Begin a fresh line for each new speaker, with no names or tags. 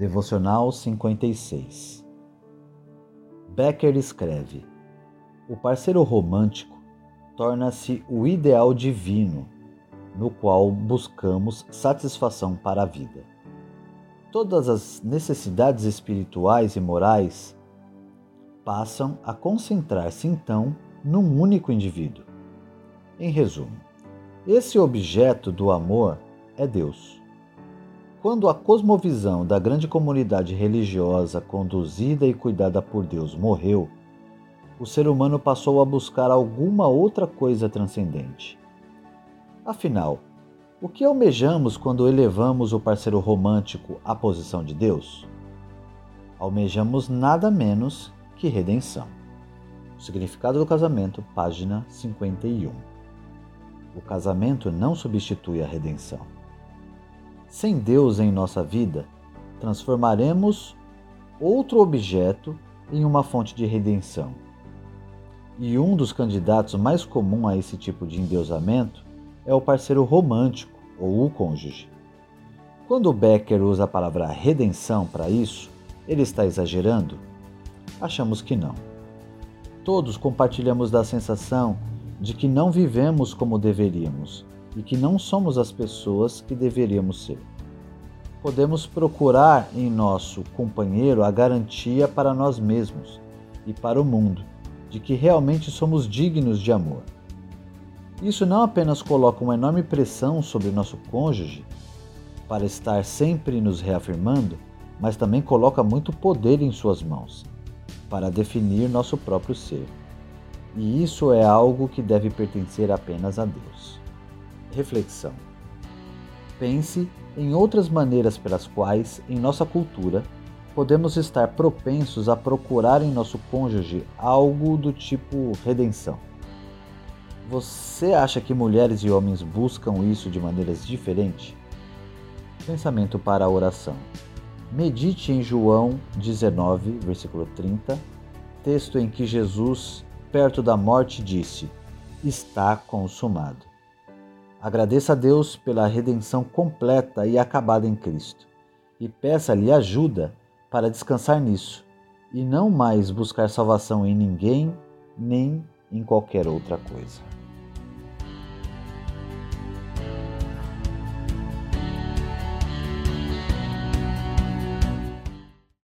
Devocional 56 Becker escreve: O parceiro romântico torna-se o ideal divino no qual buscamos satisfação para a vida. Todas as necessidades espirituais e morais passam a concentrar-se então num único indivíduo. Em resumo, esse objeto do amor é Deus. Quando a cosmovisão da grande comunidade religiosa conduzida e cuidada por Deus morreu, o ser humano passou a buscar alguma outra coisa transcendente. Afinal, o que almejamos quando elevamos o parceiro romântico à posição de Deus? Almejamos nada menos que redenção. O significado do casamento, página 51. O casamento não substitui a redenção. Sem Deus em nossa vida, transformaremos outro objeto em uma fonte de redenção. E um dos candidatos mais comum a esse tipo de endeusamento é o parceiro romântico ou o cônjuge. Quando Becker usa a palavra redenção para isso, ele está exagerando? Achamos que não. Todos compartilhamos da sensação de que não vivemos como deveríamos e que não somos as pessoas que deveríamos ser. Podemos procurar em nosso companheiro a garantia para nós mesmos e para o mundo de que realmente somos dignos de amor. Isso não apenas coloca uma enorme pressão sobre nosso cônjuge para estar sempre nos reafirmando, mas também coloca muito poder em suas mãos para definir nosso próprio ser. E isso é algo que deve pertencer apenas a Deus. Reflexão: Pense em outras maneiras pelas quais, em nossa cultura, podemos estar propensos a procurar em nosso cônjuge algo do tipo redenção. Você acha que mulheres e homens buscam isso de maneiras diferentes? Pensamento para a oração. Medite em João 19, versículo 30, texto em que Jesus, perto da morte, disse: Está consumado. Agradeça a Deus pela redenção completa e acabada em Cristo e peça-lhe ajuda para descansar nisso e não mais buscar salvação em ninguém nem em qualquer outra coisa.